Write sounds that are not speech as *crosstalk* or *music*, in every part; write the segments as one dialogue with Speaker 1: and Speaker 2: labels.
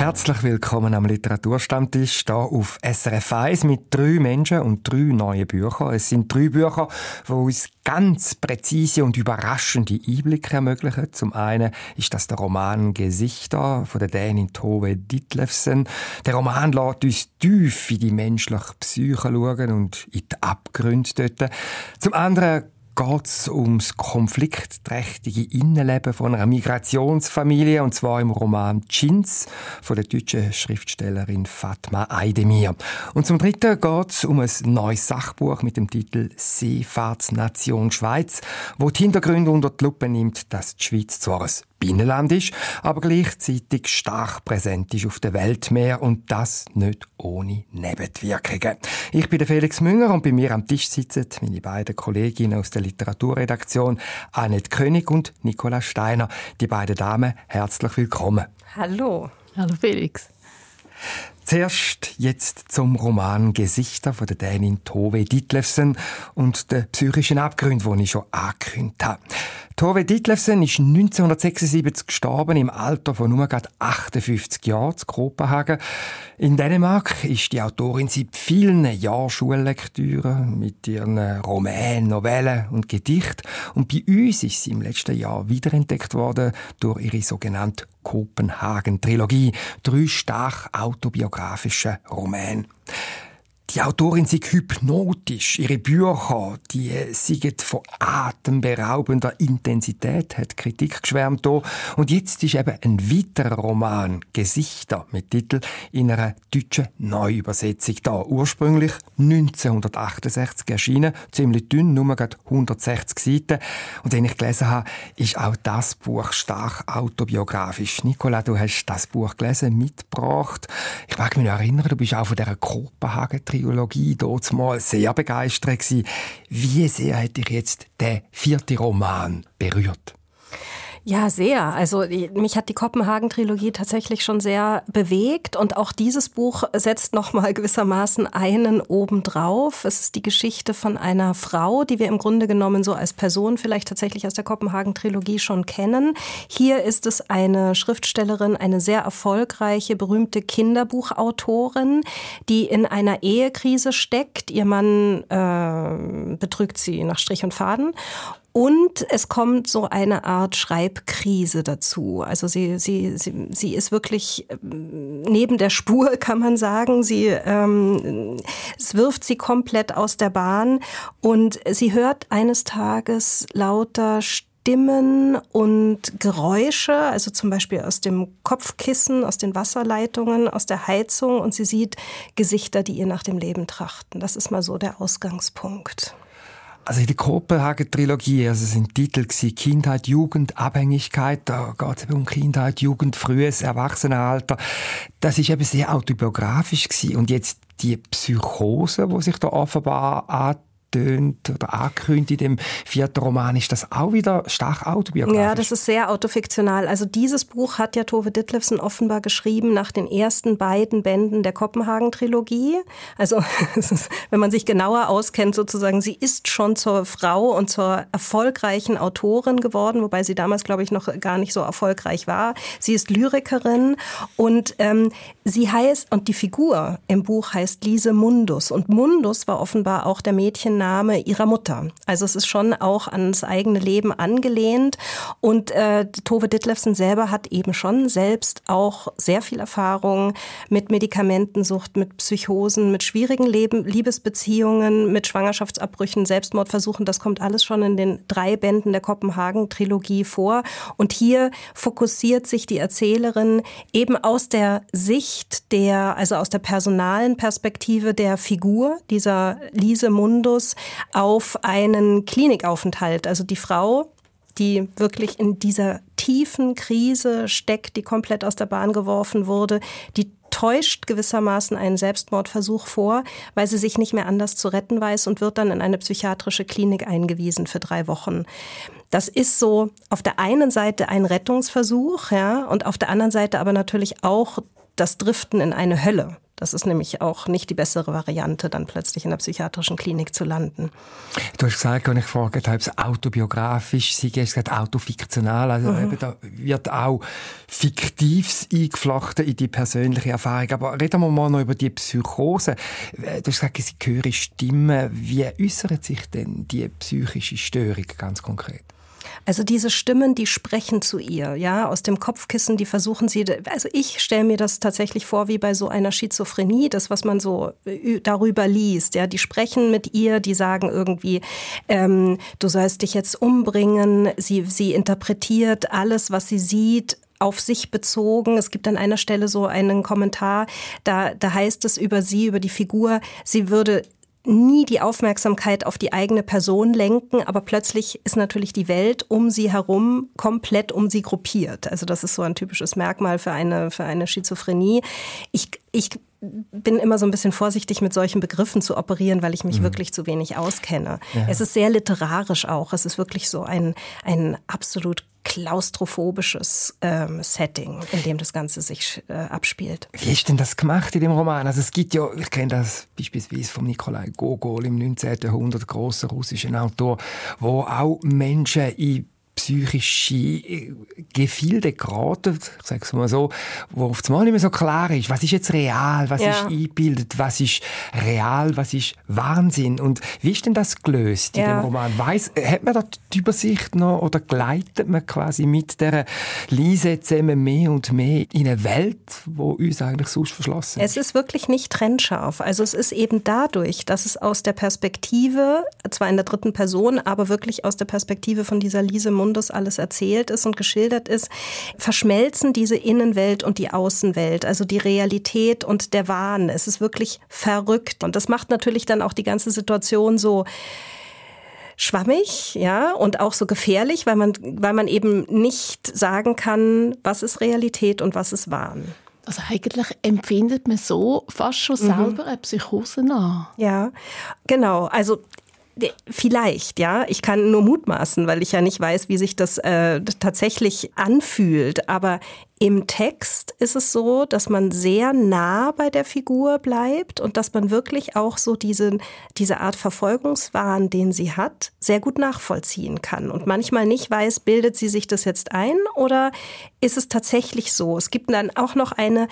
Speaker 1: Herzlich willkommen am Literaturstammtisch hier auf SRF 1 mit drei Menschen und drei neuen Büchern. Es sind drei Bücher, die uns ganz präzise und überraschende Einblicke ermöglichen. Zum einen ist das der Roman Gesichter von der Dänin Tove Ditlevsen. Der Roman lässt uns tief in die menschliche Psyche schauen und in die Abgründe dort. Zum anderen geht es ums konfliktträchtige Innenleben von einer Migrationsfamilie, und zwar im Roman Chins von der deutschen Schriftstellerin Fatma Aydemir. Und zum Dritten geht es um ein neues Sachbuch mit dem Titel Seefahrtsnation Schweiz, wo die Hintergründe unter die Lupe nimmt, dass die Schweiz zwar ein Binnenland ist, aber gleichzeitig stark präsent ist auf der Weltmeer und das nicht ohne Nebenwirkungen. Ich bin Felix Münger und bei mir am Tisch sitzen meine beiden Kolleginnen aus der Literaturredaktion, Annette König und Nicola Steiner. Die beiden Damen, herzlich willkommen.
Speaker 2: Hallo.
Speaker 3: Hallo Felix.
Speaker 1: Zuerst jetzt zum Roman Gesichter von der Dänin Tove Ditlevsen und den psychischen Abgrund, den ich schon angekündigt habe. Tove Ditlevsen ist 1976 gestorben, im Alter von nur 58 Jahren zu Kopenhagen. In Dänemark ist die Autorin seit vielen Jahren Schullektüre mit ihren Romanen, Novellen und Gedichten. Und bei uns ist sie im letzten Jahr wiederentdeckt worden durch ihre sogenannte Kopenhagen-Trilogie. Drei stark autobiografische Romane. Die Autorin ist hypnotisch. Ihre Bücher, die sind von atemberaubender Intensität, hat Kritik geschwärmt hier. Und jetzt ist eben ein weiterer Roman, Gesichter, mit Titel, in einer deutschen Neuübersetzung da. Ursprünglich 1968 erschienen, ziemlich dünn, nur 160 Seiten. Und wenn ich gelesen habe, ist auch das Buch stark autobiografisch. Nicola, du hast das Buch gelesen, mitgebracht. Ich mag mich noch erinnern, du bist auch von dieser Kopenhagen Dort mal sehr begeistert gewesen. Wie sehr hat dich jetzt der vierte Roman berührt?
Speaker 2: Ja, sehr. Also mich hat die Kopenhagen-Trilogie tatsächlich schon sehr bewegt und auch dieses Buch setzt nochmal gewissermaßen einen obendrauf. Es ist die Geschichte von einer Frau, die wir im Grunde genommen so als Person vielleicht tatsächlich aus der Kopenhagen-Trilogie schon kennen. Hier ist es eine Schriftstellerin, eine sehr erfolgreiche, berühmte Kinderbuchautorin, die in einer Ehekrise steckt. Ihr Mann äh, betrügt sie nach Strich und Faden und es kommt so eine Art Schreibkrise dazu. Also sie, sie, sie, sie ist wirklich ähm, neben der Spur, *laughs* kann man sagen. Sie, ähm, es wirft sie komplett aus der Bahn und sie hört eines Tages lauter Stimmen und Geräusche, also zum Beispiel aus dem Kopfkissen, aus den Wasserleitungen, aus der Heizung und sie sieht Gesichter, die ihr nach dem Leben trachten. Das ist mal so der Ausgangspunkt.
Speaker 1: Also in der Kopenhagen-Trilogie, also sind Titel gewesen, Kindheit, Jugend, Abhängigkeit, da geht es um Kindheit, Jugend, frühes Erwachsenenalter. Das ist eben sehr autobiografisch gewesen. Und jetzt die Psychose, wo sich da offenbar angetönt oder angekündigt in dem vierten Roman, ist das auch wieder stark autobiografisch?
Speaker 2: Ja, das ist sehr autofiktional. Also dieses Buch hat ja Tove Ditlevsen offenbar geschrieben nach den ersten beiden Bänden der Kopenhagen-Trilogie. Also *laughs* wenn man sich genauer auskennt, sozusagen, sie ist schon zur Frau und zur erfolgreichen Autorin geworden, wobei sie damals, glaube ich, noch gar nicht so erfolgreich war. Sie ist Lyrikerin und ähm, sie heißt, und die Figur im Buch heißt Lise Mundus. Und Mundus war offenbar auch der Mädchen Name ihrer Mutter. Also es ist schon auch ans eigene Leben angelehnt. Und äh, Tove Ditlevsen selber hat eben schon selbst auch sehr viel Erfahrung mit Medikamentensucht, mit Psychosen, mit schwierigen Leben, Liebesbeziehungen, mit Schwangerschaftsabbrüchen, Selbstmordversuchen. Das kommt alles schon in den drei Bänden der Kopenhagen-Trilogie vor. Und hier fokussiert sich die Erzählerin eben aus der Sicht der, also aus der personalen Perspektive der Figur dieser Lise Mundus auf einen Klinikaufenthalt. Also die Frau, die wirklich in dieser tiefen Krise steckt, die komplett aus der Bahn geworfen wurde, die täuscht gewissermaßen einen Selbstmordversuch vor, weil sie sich nicht mehr anders zu retten weiß und wird dann in eine psychiatrische Klinik eingewiesen für drei Wochen. Das ist so auf der einen Seite ein Rettungsversuch, ja, und auf der anderen Seite aber natürlich auch das Driften in eine Hölle. Das ist nämlich auch nicht die bessere Variante, dann plötzlich in der psychiatrischen Klinik zu landen.
Speaker 1: Du hast gesagt, wenn ich gefragt habe, ob es autobiografisch sei, hast du gesagt autofiktional. Also mhm. eben, da wird auch Fiktives eingeflochten in die persönliche Erfahrung. Aber reden wir mal noch über die Psychose. Du hast gesagt, sie hören Stimmen. Wie äußert sich denn die psychische Störung ganz konkret?
Speaker 2: Also diese Stimmen, die sprechen zu ihr, ja, aus dem Kopfkissen, die versuchen sie, also ich stelle mir das tatsächlich vor wie bei so einer Schizophrenie, das, was man so äh, darüber liest, ja, die sprechen mit ihr, die sagen irgendwie, ähm, du sollst dich jetzt umbringen, sie, sie interpretiert alles, was sie sieht, auf sich bezogen. Es gibt an einer Stelle so einen Kommentar, da, da heißt es über sie, über die Figur, sie würde nie die Aufmerksamkeit auf die eigene Person lenken, aber plötzlich ist natürlich die Welt um sie herum komplett um sie gruppiert. Also das ist so ein typisches Merkmal für eine, für eine Schizophrenie. Ich, ich bin immer so ein bisschen vorsichtig mit solchen Begriffen zu operieren, weil ich mich mhm. wirklich zu wenig auskenne. Ja. Es ist sehr literarisch auch. Es ist wirklich so ein, ein absolut klaustrophobisches ähm, Setting, in dem das Ganze sich äh, abspielt.
Speaker 1: Wie ist denn das gemacht in dem Roman? Also es gibt ja, ich kenne das beispielsweise von Nikolai Gogol im 19. Jahrhundert, großer russischer Autor, wo auch Menschen in psychische äh, Gefilde geraten, ich sage es mal so, wo auf einmal nicht mehr so klar ist, was ist jetzt real, was ja. ist eingebildet, was ist real, was ist Wahnsinn und wie ist denn das gelöst ja. in dem Roman? Weiss, hat man da die Übersicht noch oder gleitet man quasi mit der Lise zusammen mehr und mehr in eine Welt, wo uns eigentlich sonst verschlossen
Speaker 2: ist? Es ist wirklich nicht trennscharf. Also es ist eben dadurch, dass es aus der Perspektive, zwar in der dritten Person, aber wirklich aus der Perspektive von dieser Lise Mund Mundus alles erzählt ist und geschildert ist, verschmelzen diese Innenwelt und die Außenwelt, also die Realität und der Wahn. Es ist wirklich verrückt. Und das macht natürlich dann auch die ganze Situation so schwammig, ja, und auch so gefährlich, weil man, weil man eben nicht sagen kann, was ist Realität und was ist Wahn.
Speaker 3: Also eigentlich empfindet man so fast schon mhm. selber eine Psychose nach.
Speaker 2: Ja, genau. Also Vielleicht, ja. Ich kann nur mutmaßen, weil ich ja nicht weiß, wie sich das äh, tatsächlich anfühlt. Aber im Text ist es so, dass man sehr nah bei der Figur bleibt und dass man wirklich auch so diese, diese Art Verfolgungswahn, den sie hat, sehr gut nachvollziehen kann. Und manchmal nicht weiß, bildet sie sich das jetzt ein oder ist es tatsächlich so? Es gibt dann auch noch eine,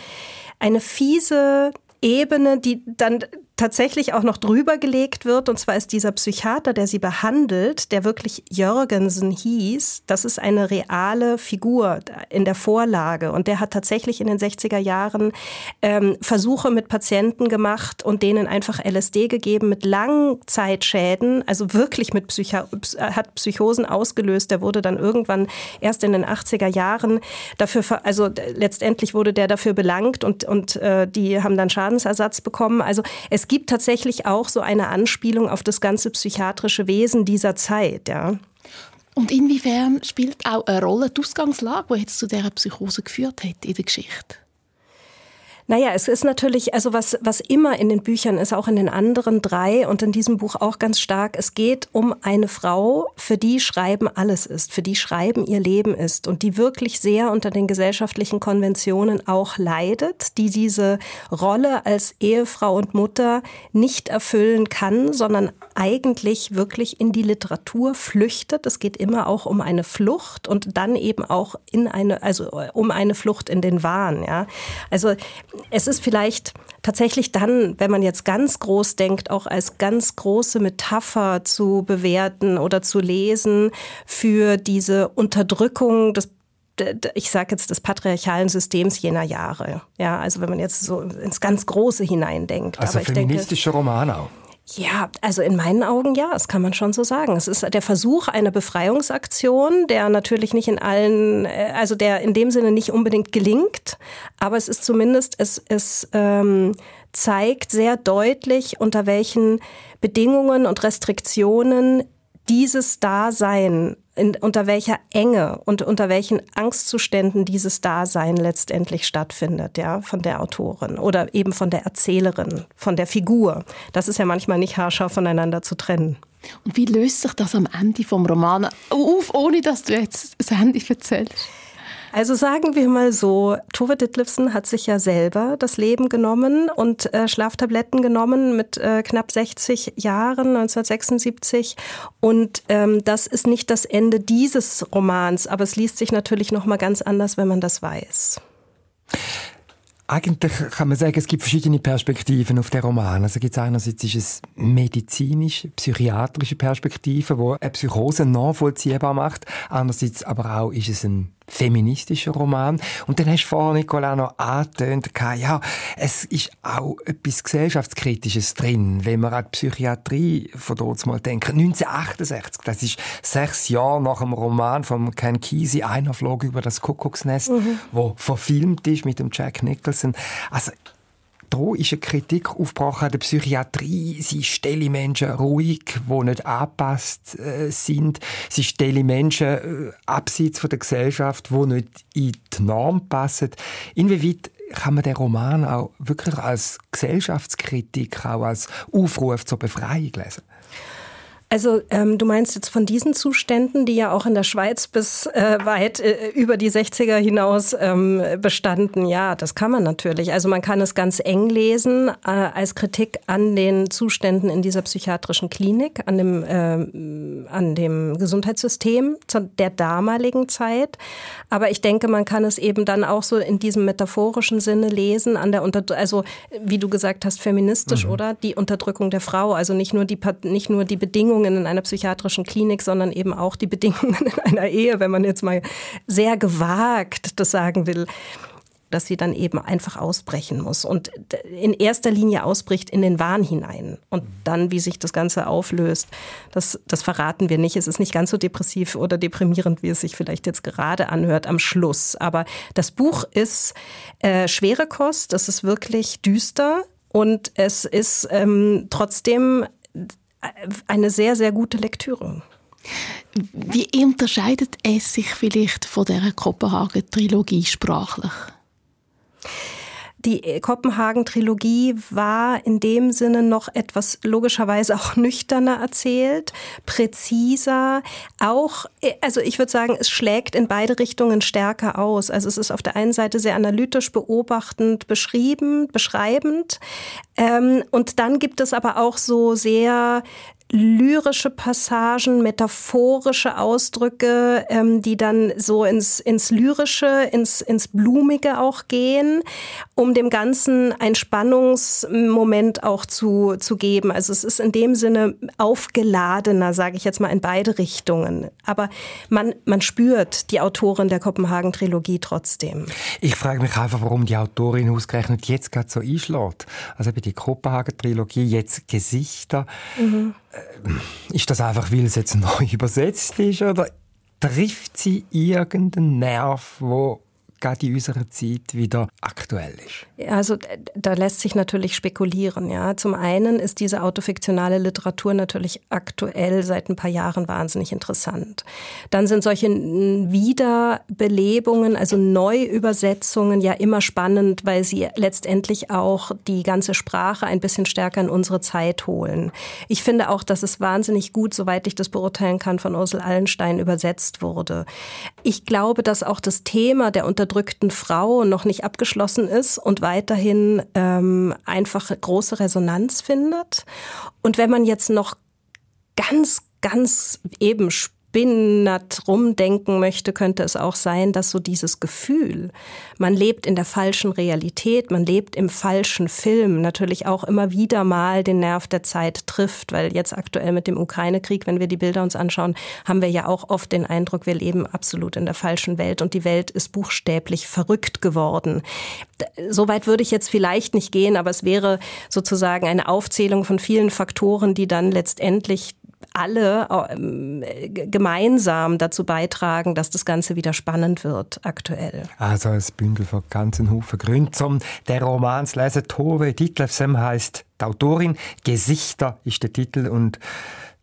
Speaker 2: eine fiese Ebene, die dann tatsächlich auch noch drüber gelegt wird. Und zwar ist dieser Psychiater, der sie behandelt, der wirklich Jörgensen hieß, das ist eine reale Figur in der Vorlage. Und der hat tatsächlich in den 60er Jahren ähm, Versuche mit Patienten gemacht und denen einfach LSD gegeben mit Langzeitschäden, also wirklich mit Psycho hat Psychosen ausgelöst. Der wurde dann irgendwann erst in den 80er Jahren dafür, also letztendlich wurde der dafür belangt und, und äh, die haben dann Schadensersatz bekommen. Also es gibt tatsächlich auch so eine Anspielung auf das ganze psychiatrische Wesen dieser Zeit, ja.
Speaker 3: Und inwiefern spielt auch eine Rolle die Ausgangslage, die jetzt zu dieser Psychose geführt hat in der Geschichte?
Speaker 2: Naja, es ist natürlich, also was, was immer in den Büchern ist, auch in den anderen drei und in diesem Buch auch ganz stark, es geht um eine Frau, für die Schreiben alles ist, für die Schreiben ihr Leben ist und die wirklich sehr unter den gesellschaftlichen Konventionen auch leidet, die diese Rolle als Ehefrau und Mutter nicht erfüllen kann, sondern eigentlich wirklich in die Literatur flüchtet. Es geht immer auch um eine Flucht und dann eben auch in eine, also um eine Flucht in den Wahn, ja. Also es ist vielleicht tatsächlich dann, wenn man jetzt ganz groß denkt, auch als ganz große Metapher zu bewerten oder zu lesen für diese Unterdrückung des ich sage jetzt des patriarchalen Systems jener Jahre. Ja, also wenn man jetzt so ins ganz Große hineindenkt.
Speaker 1: Also feministische Roman auch.
Speaker 2: Ja, also in meinen Augen ja, das kann man schon so sagen. Es ist der Versuch einer Befreiungsaktion, der natürlich nicht in allen, äh, also der in dem Sinne nicht unbedingt gelingt, aber es ist zumindest, es, es ähm, zeigt sehr deutlich, unter welchen Bedingungen und Restriktionen dieses Dasein in, unter welcher Enge und unter welchen Angstzuständen dieses Dasein letztendlich stattfindet, ja, von der Autorin oder eben von der Erzählerin, von der Figur. Das ist ja manchmal nicht haarscharf voneinander zu trennen.
Speaker 3: Und wie löst sich das am Ende vom Roman auf, ohne dass du jetzt das Ende erzählst?
Speaker 2: Also sagen wir mal so, Tove Ditlevsen hat sich ja selber das Leben genommen und äh, Schlaftabletten genommen mit äh, knapp 60 Jahren, 1976. Und ähm, das ist nicht das Ende dieses Romans, aber es liest sich natürlich noch mal ganz anders, wenn man das weiß.
Speaker 1: Eigentlich kann man sagen, es gibt verschiedene Perspektiven auf den Roman. Also gibt es einerseits ist es medizinisch, psychiatrische Perspektive, wo eine Psychose nachvollziehbar macht. Andererseits aber auch ist es ein feministischer Roman. Und dann hast du vorhin, Nicola, noch angetönt, ja, es ist auch etwas Gesellschaftskritisches drin, wenn wir an die Psychiatrie von dort mal denken. 1968, das ist sechs Jahre nach dem Roman von Ken Kesey, «Einer flog über das Kuckucksnest», mhm. wo verfilmt ist mit dem Jack Nicholson. Also, da ist eine Kritik aufgebrochen an der Psychiatrie. Sie stellen Menschen ruhig, die nicht angepasst äh, sind. Sie stellen Menschen äh, abseits von der Gesellschaft, die nicht in die Norm passen. Inwieweit kann man den Roman auch wirklich als Gesellschaftskritik, auch als Aufruf zur Befreiung lesen?
Speaker 2: Also ähm, du meinst jetzt von diesen Zuständen, die ja auch in der Schweiz bis äh, weit äh, über die 60er hinaus ähm, bestanden. Ja, das kann man natürlich. Also man kann es ganz eng lesen äh, als Kritik an den Zuständen in dieser psychiatrischen Klinik, an dem, äh, an dem Gesundheitssystem der damaligen Zeit. Aber ich denke, man kann es eben dann auch so in diesem metaphorischen Sinne lesen, an der Unter also wie du gesagt hast, feministisch, mhm. oder? Die Unterdrückung der Frau, also nicht nur die, nicht nur die Bedingungen, Bedingungen in einer psychiatrischen Klinik, sondern eben auch die Bedingungen in einer Ehe, wenn man jetzt mal sehr gewagt das sagen will dass sie dann eben einfach ausbrechen muss und in erster Linie ausbricht in den Wahn hinein. Und dann, wie sich das Ganze auflöst, das, das verraten wir nicht. Es ist nicht ganz so depressiv oder deprimierend, wie es sich vielleicht jetzt gerade anhört am Schluss. Aber das Buch ist äh, schwere Kost, es ist wirklich düster und es ist ähm, trotzdem eine sehr, sehr gute Lektüre.
Speaker 3: Wie unterscheidet es sich vielleicht von der Kopenhagen-Trilogie sprachlich?
Speaker 2: Die Kopenhagen-Trilogie war in dem Sinne noch etwas logischerweise *laughs* auch nüchterner erzählt, präziser, auch, also ich würde sagen, es schlägt in beide Richtungen stärker aus. Also es ist auf der einen Seite sehr analytisch, beobachtend, beschrieben, beschreibend. Ähm, und dann gibt es aber auch so sehr lyrische Passagen, metaphorische Ausdrücke, ähm, die dann so ins, ins Lyrische, ins, ins Blumige auch gehen, um dem Ganzen ein Spannungsmoment auch zu, zu geben. Also es ist in dem Sinne aufgeladener, sage ich jetzt mal, in beide Richtungen. Aber man, man spürt die Autorin der Kopenhagen-Trilogie trotzdem.
Speaker 1: Ich frage mich einfach, warum die Autorin ausgerechnet jetzt gerade so einschlägt. Also bei der Kopenhagen-Trilogie jetzt Gesichter. Mhm. Äh, ist das einfach, weil es jetzt *laughs* neu übersetzt ist oder trifft sie irgendeinen Nerv, wo gerade in unserer Zeit wieder aktuell ist?
Speaker 2: Also da lässt sich natürlich spekulieren. Ja. Zum einen ist diese autofiktionale Literatur natürlich aktuell seit ein paar Jahren wahnsinnig interessant. Dann sind solche Wiederbelebungen, also Neuübersetzungen ja immer spannend, weil sie letztendlich auch die ganze Sprache ein bisschen stärker in unsere Zeit holen. Ich finde auch, dass es wahnsinnig gut, soweit ich das beurteilen kann, von Ursel Allenstein übersetzt wurde. Ich glaube, dass auch das Thema der Unter unterdrückten Frau noch nicht abgeschlossen ist und weiterhin ähm, einfach große Resonanz findet. Und wenn man jetzt noch ganz, ganz eben spinnert rumdenken möchte, könnte es auch sein, dass so dieses Gefühl, man lebt in der falschen Realität, man lebt im falschen Film, natürlich auch immer wieder mal den Nerv der Zeit trifft, weil jetzt aktuell mit dem Ukraine-Krieg, wenn wir die Bilder uns anschauen, haben wir ja auch oft den Eindruck, wir leben absolut in der falschen Welt und die Welt ist buchstäblich verrückt geworden. Soweit würde ich jetzt vielleicht nicht gehen, aber es wäre sozusagen eine Aufzählung von vielen Faktoren, die dann letztendlich alle ähm, gemeinsam dazu beitragen, dass das Ganze wieder spannend wird aktuell.
Speaker 1: Also ein Bündel von ganzen Haufen Gründen, um den Roman zu lesen. Tove Ditlevsen heißt die Autorin. Gesichter ist der Titel und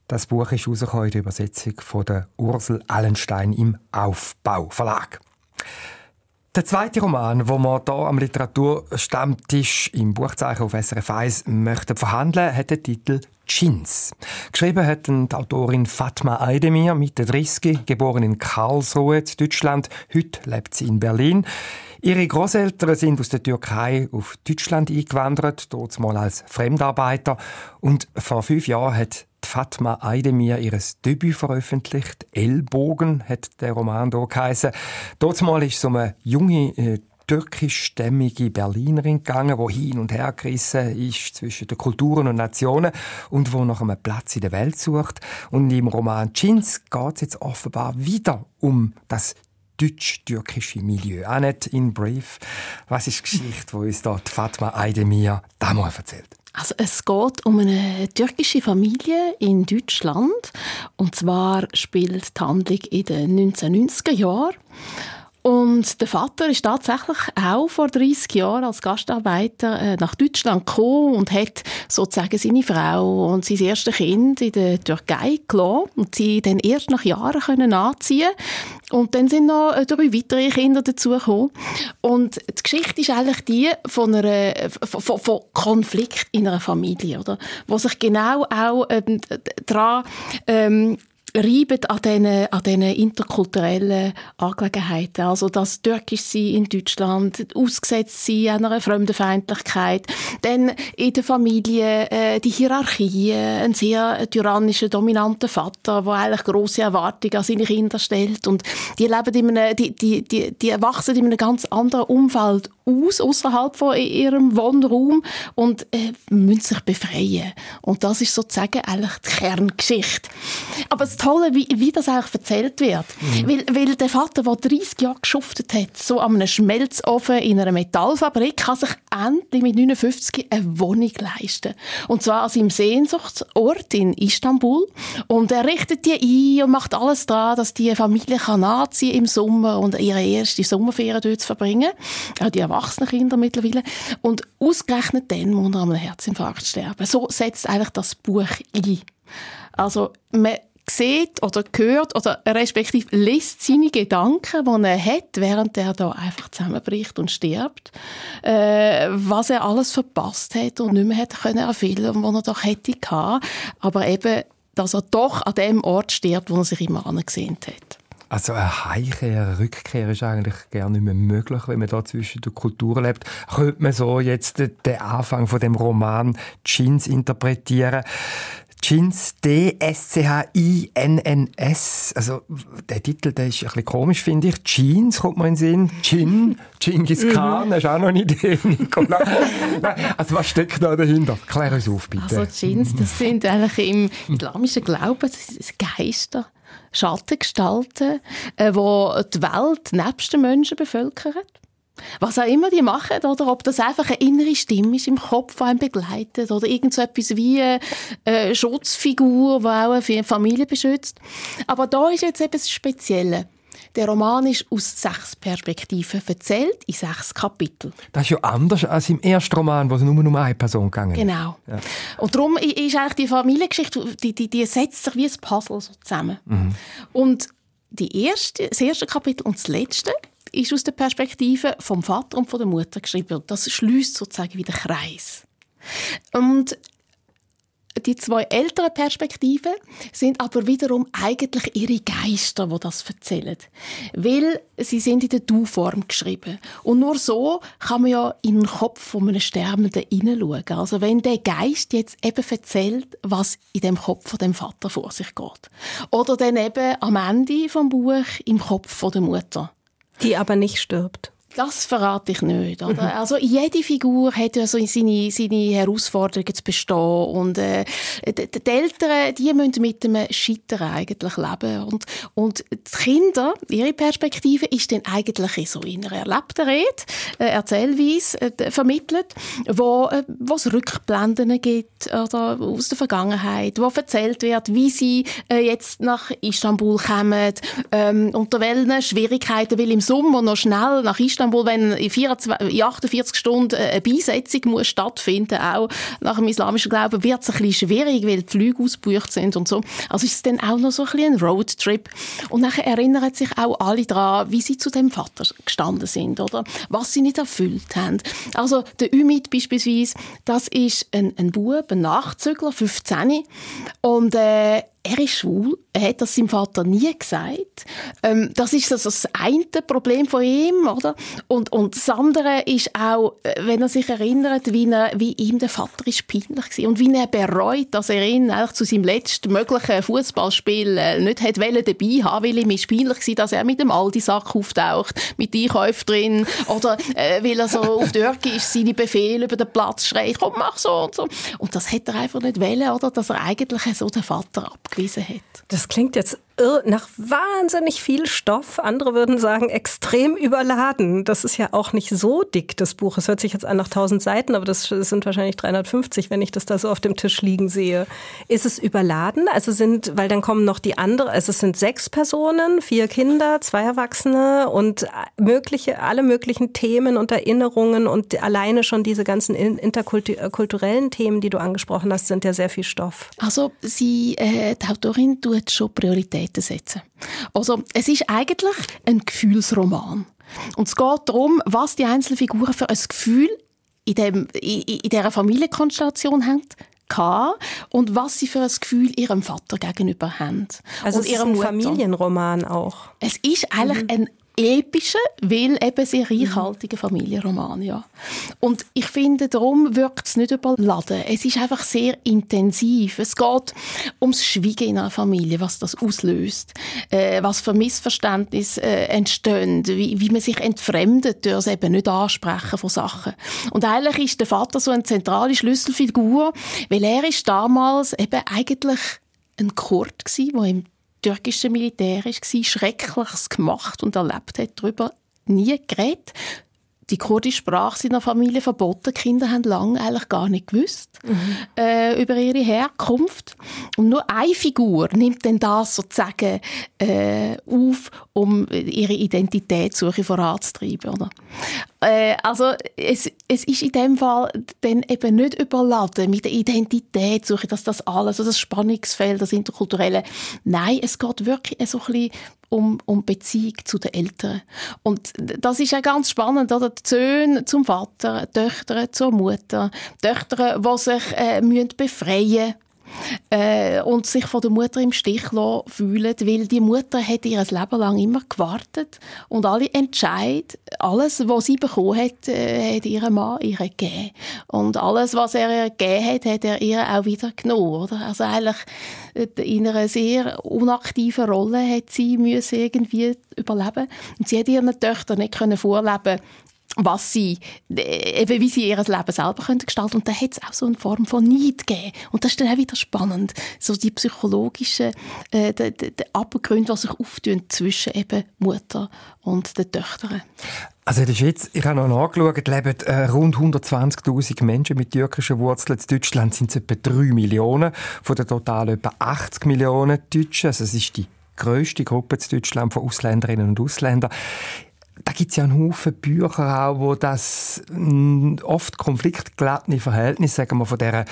Speaker 1: das Buch ist rausgekommen in der Übersetzung von der Ursel Allenstein im Aufbau Verlag. Der zweite Roman, wo wir hier am Literaturstammtisch im Buchzeichen auf SRF 1 möchten verhandeln, hat den Titel Jeans. Geschrieben hat die Autorin Fatma Aydemir, Mitte 30, geboren in Karlsruhe, Deutschland. Heute lebt sie in Berlin. Ihre Großeltern sind aus der Türkei auf Deutschland eingewandert, dort mal als Fremdarbeiter. Und vor fünf Jahren hat Fatma Aydemir ihres Debüt veröffentlicht. Ellbogen hat der Roman hier geheissen. Dort mal ist so eine junge äh, türkischstämmige Berlinerin gegangen, die hin und her gerissen ist zwischen den Kulturen und Nationen und wo nach einem Platz in der Welt sucht. Und im Roman Jeans geht es jetzt offenbar wieder um das deutsch-türkische Milieu. Auch nicht in Brief. Was ist die Geschichte, die uns dort Fatma Aydemir damals erzählt?
Speaker 3: Also es geht um eine türkische Familie in Deutschland. Und zwar spielt die Handlung in den 1990er Jahren. Und der Vater ist tatsächlich auch vor 30 Jahren als Gastarbeiter äh, nach Deutschland gekommen und hat sozusagen seine Frau und sein erstes Kind in der Türkei gelassen und sie dann erst nach Jahren können anziehen und dann sind noch äh, drei weitere Kinder dazugekommen. Und die Geschichte ist eigentlich die von, einer, von, von Konflikt in einer Familie, oder? Wo sich genau auch ähm, daran ähm, reiben an diesen, an diesen interkulturellen Angelegenheiten. Also das Türkisch sein in Deutschland, ausgesetzt sein einer Fremdenfeindlichkeit, dann in der Familie äh, die Hierarchie, ein sehr tyrannischer, dominanter Vater, der eigentlich grosse Erwartungen an seine Kinder stellt und die leben in einem, die, die, die, die erwachsen in einem ganz anderen Umfeld aus, außerhalb von ihrem Wohnraum und äh, müssen sich befreien. Und das ist sozusagen eigentlich die Kerngeschichte. Aber das Tolle, wie, wie das eigentlich erzählt wird, mhm. weil, weil der Vater, der 30 Jahre geschuftet hat, so an einem Schmelzofen in einer Metallfabrik, kann sich endlich mit 59 eine Wohnung leisten. Und zwar an seinem Sehnsuchtsort in Istanbul. Und er richtet die ein und macht alles daran, dass die Familie kann anziehen im Sommer und ihre erste Sommerferien dort verbringen. Auch die erwachsenen Kinder mittlerweile. Und ausgerechnet dann muss er an einem Herzinfarkt sterben. So setzt eigentlich das Buch ein. Also, man sieht oder hört oder respektive liest seine Gedanken, die er hat, während er da einfach zusammenbricht und stirbt, äh, was er alles verpasst hat und nicht mehr hätte können erfüllen, was er doch hätte gehabt, aber eben, dass er doch an dem Ort stirbt, wo er sich immer angesehen hat.
Speaker 1: Also eine Heimkehr, eine Rückkehr ist eigentlich gar nicht mehr möglich, wenn man da zwischen der Kultur lebt. Könnte man so jetzt den Anfang von dem Roman Jeans interpretieren? Jeans, D-S-C-H-I-N-N-S. Also, der Titel, der ist ein bisschen komisch, finde ich. Jeans kommt mir in den Sinn. Gin, Genghis mhm. Khan, hast du auch noch eine Idee, Nicola? *laughs* also, was steckt da dahinter? Klär uns auf, bitte.
Speaker 3: Also, Jeans, das sind eigentlich im islamischen Glauben das sind Geister. Schattengestalten, äh, die die Welt nebst den Menschen bevölkern. Was auch immer die machen, oder ob das einfach eine innere Stimme ist im Kopf, die einen begleitet, oder irgend so etwas wie eine Schutzfigur, die auch eine Familie beschützt. Aber da ist jetzt eben das Spezielle. Der Roman ist aus sechs Perspektiven erzählt, in sechs Kapiteln.
Speaker 1: Das ist ja anders als im ersten Roman, wo es nur um eine Person ging.
Speaker 3: Genau. Ja. Und darum ist eigentlich die Familiengeschichte, die, die, die setzt sich wie ein Puzzle so zusammen. Mhm. Und die erste, das erste Kapitel und das letzte ist aus der Perspektive vom Vater und von der Mutter geschrieben. Das schließt sozusagen wieder Kreis. Und die zwei älteren Perspektiven sind aber wiederum eigentlich ihre Geister, die das erzählen. Weil sie sind in der Du-Form geschrieben. Und nur so kann man ja in den Kopf von einem Sterbenden hineinschauen. Also wenn der Geist jetzt eben erzählt, was in dem Kopf von dem Vater vor sich geht. Oder dann eben am Ende vom Buch im Kopf von der Mutter.
Speaker 2: Die aber nicht stirbt.
Speaker 3: Das verrate ich nicht. Oder? Mhm. Also jede Figur hat ja so seine, seine Herausforderungen zu bestehen und äh, die, die Eltern, die müssen mit dem Scheitern eigentlich leben und, und die Kinder, ihre Perspektive ist dann eigentlich so in einer erlebten Rede, äh, Erzählweise äh, vermittelt, wo, äh, es Rückblenden gibt oder aus der Vergangenheit, wo erzählt wird, wie sie äh, jetzt nach Istanbul kommen, ähm, unter welchen Schwierigkeiten, weil im Sommer noch schnell nach Istanbul Istanbul, wenn in, 24, in 48 Stunden eine Beisetzung muss stattfinden, auch nach dem islamischen Glauben, wird es ein bisschen schwierig, weil die Flüge ausgebucht sind und so. Also ist es dann auch noch so ein, bisschen ein Roadtrip. Und nachher erinnern sich auch alle daran, wie sie zu dem Vater gestanden sind oder was sie nicht erfüllt haben. Also der Ümit beispielsweise, das ist ein, ein Bub, ein Nachzügler, 15 und äh, er ist schwul. Er hat das seinem Vater nie gesagt. Ähm, das ist also das eine Problem von ihm, oder? Und, und das andere ist auch, wenn er sich erinnert, wie, er, wie ihm der Vater ist peinlich war und wie er bereut, dass er ihn zu seinem letzten möglichen Fußballspiel äh, nicht hat dabei haben, weil ihm ist peinlich war, dass er mit dem Aldi-Sack auftaucht, mit Einkäufen drin, oder äh, weil er so auf Türkisch seine Befehle über den Platz schreit, komm, mach so und so. Und das hätte er einfach nicht wollen, oder? Dass er eigentlich so den Vater abgewiesen hat.
Speaker 2: Das klingt jetzt nach wahnsinnig viel Stoff. Andere würden sagen, extrem überladen. Das ist ja auch nicht so dick, das Buch. Es hört sich jetzt an nach 1000 Seiten, aber das sind wahrscheinlich 350, wenn ich das da so auf dem Tisch liegen sehe. Ist es überladen? Also sind, weil dann kommen noch die anderen, also es sind sechs Personen, vier Kinder, zwei Erwachsene und mögliche, alle möglichen Themen und Erinnerungen und alleine schon diese ganzen interkulturellen Themen, die du angesprochen hast, sind ja sehr viel Stoff.
Speaker 3: Also sie, äh, die Autorin tut schon Prioritäten setzen. Also, es ist eigentlich ein Gefühlsroman. Und es geht darum, was die einzelnen Figuren für ein Gefühl in, dem, in, in dieser Familienkonstellation haben und was sie für ein Gefühl ihrem Vater gegenüber haben.
Speaker 2: Also
Speaker 3: und
Speaker 2: es ist ein Mutter. Familienroman auch.
Speaker 3: Es ist eigentlich mhm. ein epische, weil eben sehr reichhaltige Familienroman, ja. Und ich finde, darum wirkt es nicht überladen. Es ist einfach sehr intensiv. Es geht ums Schweigen in einer Familie, was das auslöst, äh, was für Missverständnisse äh, entstehen, wie, wie man sich entfremdet durch das eben nicht ansprechen von Sachen. Und eigentlich ist der Vater so eine zentrale Schlüsselfigur, weil er ist damals eben eigentlich ein Kurd gsi, wo im türkische Militär war, Schreckliches gemacht und erlebt hat, darüber nie geredet. Die kurdische Sprache in der Familie verboten. Die Kinder haben lange eigentlich gar nicht gewusst mhm. äh, über ihre Herkunft. Und nur eine Figur nimmt dann das sozusagen äh, auf, um ihre Identitätssuche voranzutreiben. Oder? Äh, also es, es ist in dem Fall dann eben nicht überladen mit der Identitätssuche, dass das alles, also das Spannungsfeld, das Interkulturelle. Nein, es geht wirklich so ein bisschen um, um Beziehung zu den Eltern. Und das ist ja ganz spannend, oder? Die Söhne zum Vater, die Töchter zur Mutter, Töchter, die sich äh, müssen äh, und sich von der Mutter im Stich fühlen, weil die Mutter hat ihr Leben lang immer gewartet und alle Entscheid, alles, was sie bekommen hat, äh, hat ihrem Mann ihr gegeben. Und alles, was er ihr gegeben hat, hat er ihr auch wieder genommen, oder? Also eigentlich äh, in einer sehr unaktiven Rolle hat sie müssen irgendwie überleben und sie hat ihren Töchtern nicht können vorleben was sie, äh, eben wie sie ihr Leben selber können gestalten Und da hat es auch so eine Form von Neid gegeben. Und das ist dann auch wieder spannend. So die psychologischen äh, Abgründe, die sich auftun zwischen eben Mutter und den Töchtern.
Speaker 1: Also das ist jetzt, ich habe noch nachgeschaut, leben äh, rund 120'000 Menschen mit türkischen Wurzeln. In Deutschland sind es etwa 3 Millionen, von der total etwa 80 Millionen Deutschen. Also es ist die grösste Gruppe in Deutschland von Ausländerinnen und Ausländern da gibt es ja einen Haufen Bücher auch, wo das oft konfliktgeladene Verhältnis, sagen wir, von der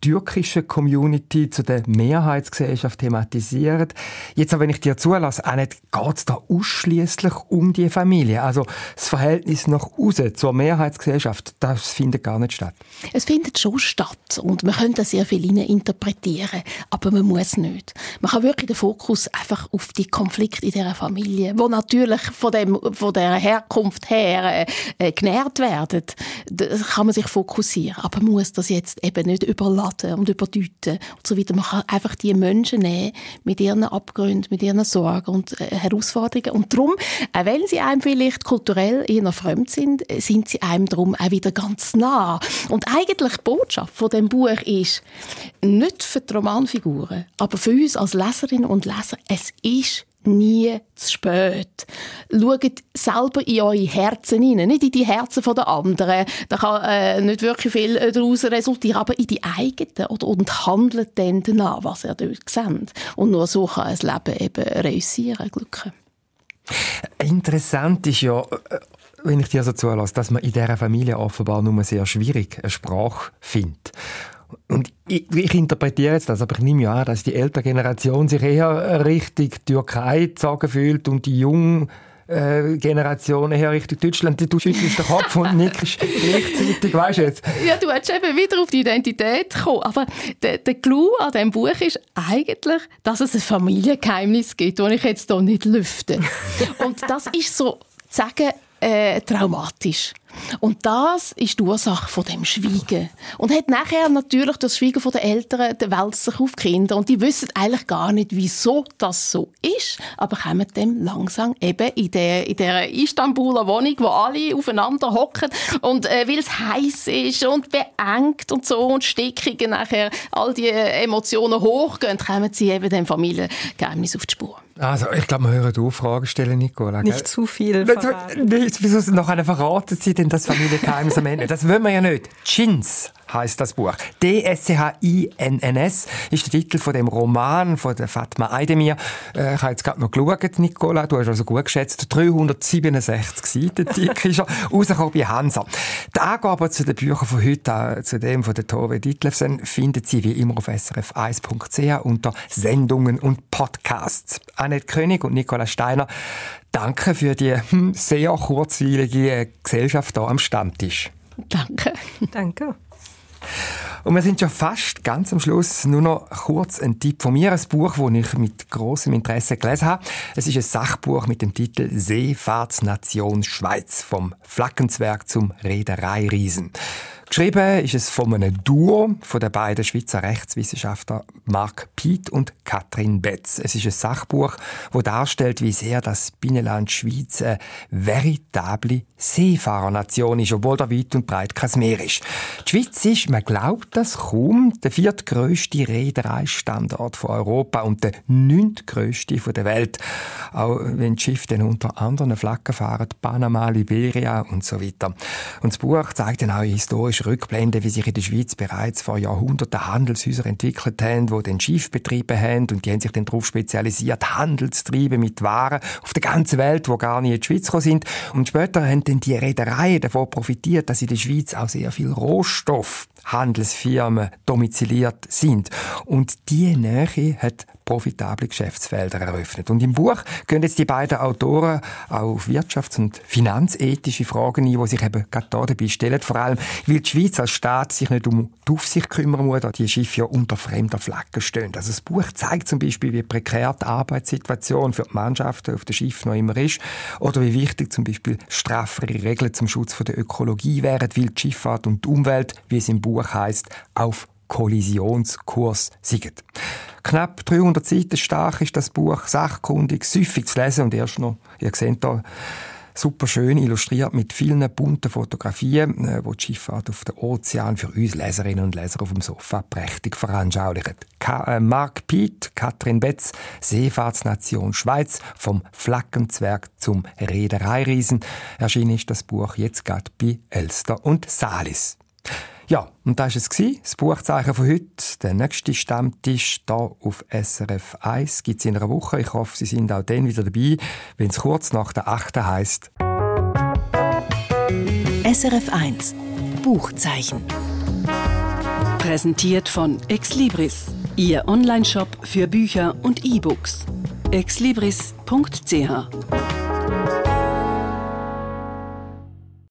Speaker 1: türkischen Community zu der Mehrheitsgesellschaft thematisiert. Jetzt aber, wenn ich dir zulasse, Annette, geht es da ausschließlich um die Familie? Also das Verhältnis nach außen zur Mehrheitsgesellschaft, das findet gar nicht statt?
Speaker 3: Es findet schon statt und man könnte sehr viel interpretieren, aber man muss nicht. Man kann wirklich den Fokus einfach auf die Konflikte in dieser Familie, wo natürlich von dem von von der Herkunft her äh, äh, genährt werden, kann man sich fokussieren. Aber man muss das jetzt eben nicht überladen und überdeuten und so weiter. Man kann einfach die Menschen nehmen mit ihren Abgründen, mit ihren Sorgen und äh, Herausforderungen. Und darum, auch wenn sie einem vielleicht kulturell eher fremd sind, sind sie einem darum auch wieder ganz nah. Und eigentlich die Botschaft von dem Buch ist, nicht für die Romanfiguren, aber für uns als Leserinnen und Leser, es ist nie zu spät. Schaut selber in eure Herzen hinein, nicht in die Herzen der anderen. Da kann äh, nicht wirklich viel äh, daraus resultieren, aber in die eigenen. Oder, und handelt dann danach, was ihr dort seht. Und nur so kann ein Leben eben reüssieren, glücklich.
Speaker 1: Interessant ist ja, wenn ich dir so zulasse, dass man in dieser Familie offenbar nur sehr schwierig eine Sprache findet. Und ich, ich, interpretiere jetzt das, aber ich nehme ja an, dass die ältere Generation sich eher richtig Türkei gezogen fühlt und die jungen äh, Generationen her Richtung Deutschland. Du schüttelst den Kopf und nickst gleichzeitig, weißt du jetzt?
Speaker 3: Ja, du hättest eben wieder auf die Identität kommen. Aber der, der Clou an diesem Buch ist eigentlich, dass es ein Familiengeheimnis gibt, das ich jetzt hier nicht lüfte. *laughs* und das ist so, zu sagen, äh, traumatisch. Und das ist die Ursache von dem Schweigen. Und hat nachher natürlich das Schweigen der Eltern der Welt sich auf die Kinder. Und die wissen eigentlich gar nicht, wieso das so ist, aber kommen dem langsam eben in der, in der Istanbuler Wohnung, wo alle aufeinander hocken und äh, weil es heiß ist und beengt und so und Stickungen nachher all die Emotionen hochgehen, kommen sie eben dem Familiengeheimnis auf die Spur.
Speaker 1: Also, ich glaube, wir hören auf Fragen stellen, Nicola.
Speaker 2: Nicht zu viel verraten.
Speaker 1: Wieso noch eine verraten Sie denn das Familiengeheimnis am Ende? Das wollen wir ja nicht. Chins heißt das Buch. D-S-C-H-I-N-N-S ist der Titel von dem Roman von der Fatma Aydemir. Äh, ich habe jetzt gerade noch geschaut, Nicola, du hast also gut geschätzt, 367 Seiten dick ist er, *laughs* rausgekommen bei Hansa. Die Angaben zu den Büchern von heute, äh, zu dem von der Tove Ditlevsen, finden Sie wie immer auf srf1.ch unter Sendungen und Podcasts. Annette König und Nicola Steiner, danke für die hm, sehr kurzweilige Gesellschaft hier am Stammtisch.
Speaker 3: Danke.
Speaker 2: Danke.
Speaker 1: Und wir sind schon fast ganz am Schluss. Nur noch kurz ein Tipp von mir, ein Buch, das ich mit großem Interesse gelesen habe. Es ist ein Sachbuch mit dem Titel Seefahrtsnation Schweiz vom Flackenzwerg zum Reedereiriesen. Geschrieben ist es von einem Duo von den beiden Schweizer Rechtswissenschaftlern Mark Piet und Katrin Betz. Es ist ein Sachbuch, das darstellt, wie sehr das Binnenland Schweiz eine veritable Seefahrernation ist, obwohl da weit und breit kein Meer ist. Die Schweiz ist, man glaubt das kaum, der viertgrößte Reedereistandort von Europa und der neuntgrößte der Welt. Auch wenn die Schiffe dann unter anderen Flaggen fahren, Panama, Liberia und so weiter. Und das Buch zeigt dann auch historisch historische Rückblende, wie sich in der Schweiz bereits vor Jahrhunderten Handelshäuser entwickelt haben, die den Schiffbetriebe haben und die haben sich dann darauf spezialisiert, Handelstreibe mit Waren auf der ganzen Welt, wo gar nicht in die Schweiz gekommen sind. Und später haben dann die Reedereien davon profitiert, dass in der Schweiz auch sehr viel Rohstoff Handelsfirmen domiziliert sind. Und die Nähe hat profitable Geschäftsfelder eröffnet. Und im Buch gehen jetzt die beiden Autoren auch auf wirtschafts- und finanzethische Fragen ein, die sich eben gerade dabei stellen. Vor allem, weil die Schweiz als Staat sich nicht um die Aufsicht kümmern muss, da die Schiffe ja unter fremder Flagge stehen. Also das Buch zeigt zum Beispiel, wie prekär die Arbeitssituation für die Mannschaften auf dem Schiff noch immer ist oder wie wichtig zum Beispiel straffere Regeln zum Schutz der Ökologie wären, weil die Schifffahrt und die Umwelt, wie es im Buch heißt, auf Kollisionskurs sind. Knapp 300 Seiten stark ist das Buch, sachkundig, süffig zu lesen und erst noch, ihr seht da, super schön illustriert mit vielen bunten Fotografien, äh, wo die Schifffahrt auf dem Ozean für uns Leserinnen und Leser auf dem Sofa prächtig veranschaulicht. Ka äh, Mark Piet, Katrin Betz, Seefahrtsnation Schweiz, vom Flackenzwerg zum Reedereiriesen. Erschienen ist das Buch jetzt gerade bei Elster und Salis. Ja, und das war es, das Buchzeichen von heute. Der nächste Stammtisch hier auf SRF 1 gibt es in einer Woche. Ich hoffe, Sie sind auch dann wieder dabei, wenn es kurz nach der 8. heisst.
Speaker 4: SRF 1 Buchzeichen.
Speaker 5: Präsentiert von Exlibris, Ihr Onlineshop für Bücher und E-Books. exlibris.ch